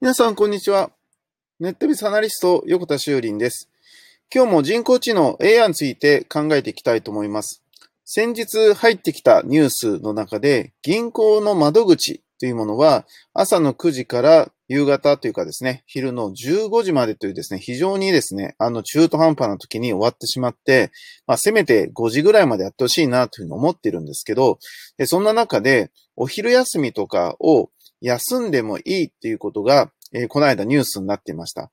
皆さん、こんにちは。ネットビスアナリスト、横田修林です。今日も人工知能 AI について考えていきたいと思います。先日入ってきたニュースの中で、銀行の窓口というものは、朝の9時から夕方というかですね、昼の15時までというですね、非常にですね、あの中途半端な時に終わってしまって、まあ、せめて5時ぐらいまでやってほしいなというふうに思っているんですけど、そんな中で、お昼休みとかを休んでもいいっていうことが、えー、この間ニュースになっていました。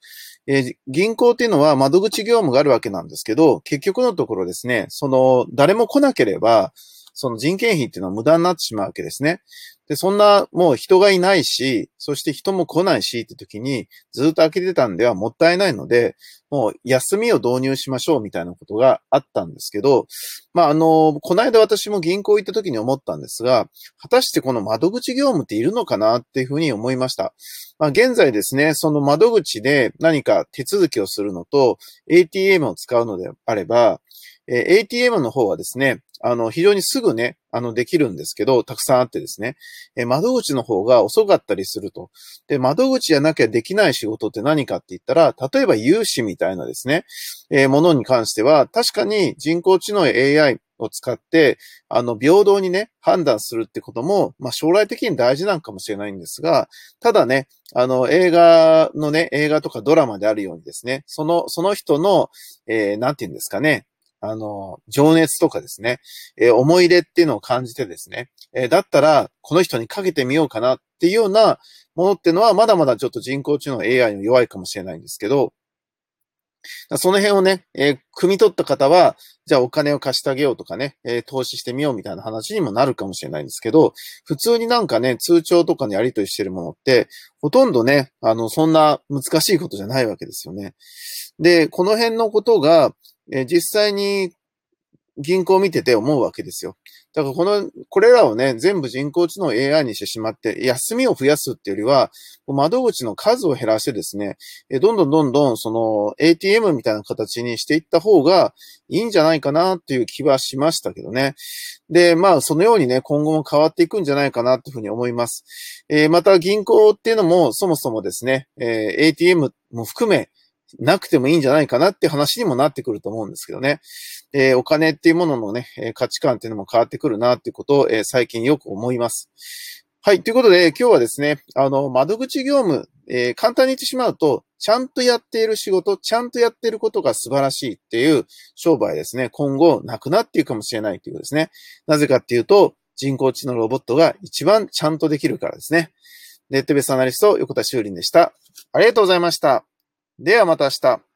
えー、銀行っていうのは窓口業務があるわけなんですけど、結局のところですね、その、誰も来なければ、その人件費っていうのは無駄になってしまうわけですね。で、そんなもう人がいないし、そして人も来ないしって時にずっと開けてたんではもったいないので、もう休みを導入しましょうみたいなことがあったんですけど、まあ、あの、この間私も銀行行った時に思ったんですが、果たしてこの窓口業務っているのかなっていうふうに思いました。まあ、現在ですね、その窓口で何か手続きをするのと ATM を使うのであれば、え ATM の方はですね、あの、非常にすぐね、あの、できるんですけど、たくさんあってですね、え窓口の方が遅かったりすると。で、窓口じゃなきゃできない仕事って何かって言ったら、例えば融資みたいなですね、えものに関しては、確かに人工知能 AI を使って、あの、平等にね、判断するってことも、まあ、将来的に大事なのかもしれないんですが、ただね、あの、映画のね、映画とかドラマであるようにですね、その、その人の、えー、なんて言うんですかね、あの、情熱とかですね、えー、思い入れっていうのを感じてですね、えー、だったら、この人にかけてみようかなっていうようなものっていうのは、まだまだちょっと人工知能 AI に弱いかもしれないんですけど、その辺をね、えー、汲み取った方は、じゃあお金を貸してあげようとかね、えー、投資してみようみたいな話にもなるかもしれないんですけど、普通になんかね、通帳とかのやり取りしてるものって、ほとんどね、あの、そんな難しいことじゃないわけですよね。で、この辺のことが、え実際に銀行を見てて思うわけですよ。だからこの、これらをね、全部人工知能 AI にしてしまって、休みを増やすっていうよりは、窓口の数を減らしてですね、どんどんどんどんその ATM みたいな形にしていった方がいいんじゃないかなっていう気はしましたけどね。で、まあ、そのようにね、今後も変わっていくんじゃないかなっていうふうに思います。えー、また銀行っていうのもそもそもですね、えー、ATM も含め、なくてもいいんじゃないかなって話にもなってくると思うんですけどね。えー、お金っていうもののね、価値観っていうのも変わってくるなっていうことを、えー、最近よく思います。はい。ということで、今日はですね、あの、窓口業務、えー、簡単に言ってしまうと、ちゃんとやっている仕事、ちゃんとやっていることが素晴らしいっていう商売ですね、今後なくなっていくかもしれないということですね。なぜかっていうと、人工知能ロボットが一番ちゃんとできるからですね。ネットベースアナリスト、横田修林でした。ありがとうございました。ではまた明日。